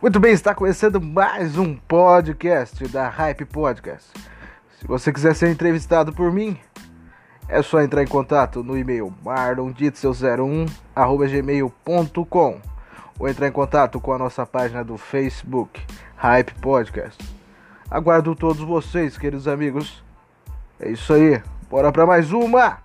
Muito bem, está começando mais um podcast da Hype Podcast. Se você quiser ser entrevistado por mim, é só entrar em contato no e-mail marlonditzel01@gmail.com ou entrar em contato com a nossa página do Facebook Hype Podcast. Aguardo todos vocês, queridos amigos. É isso aí. Bora para mais uma.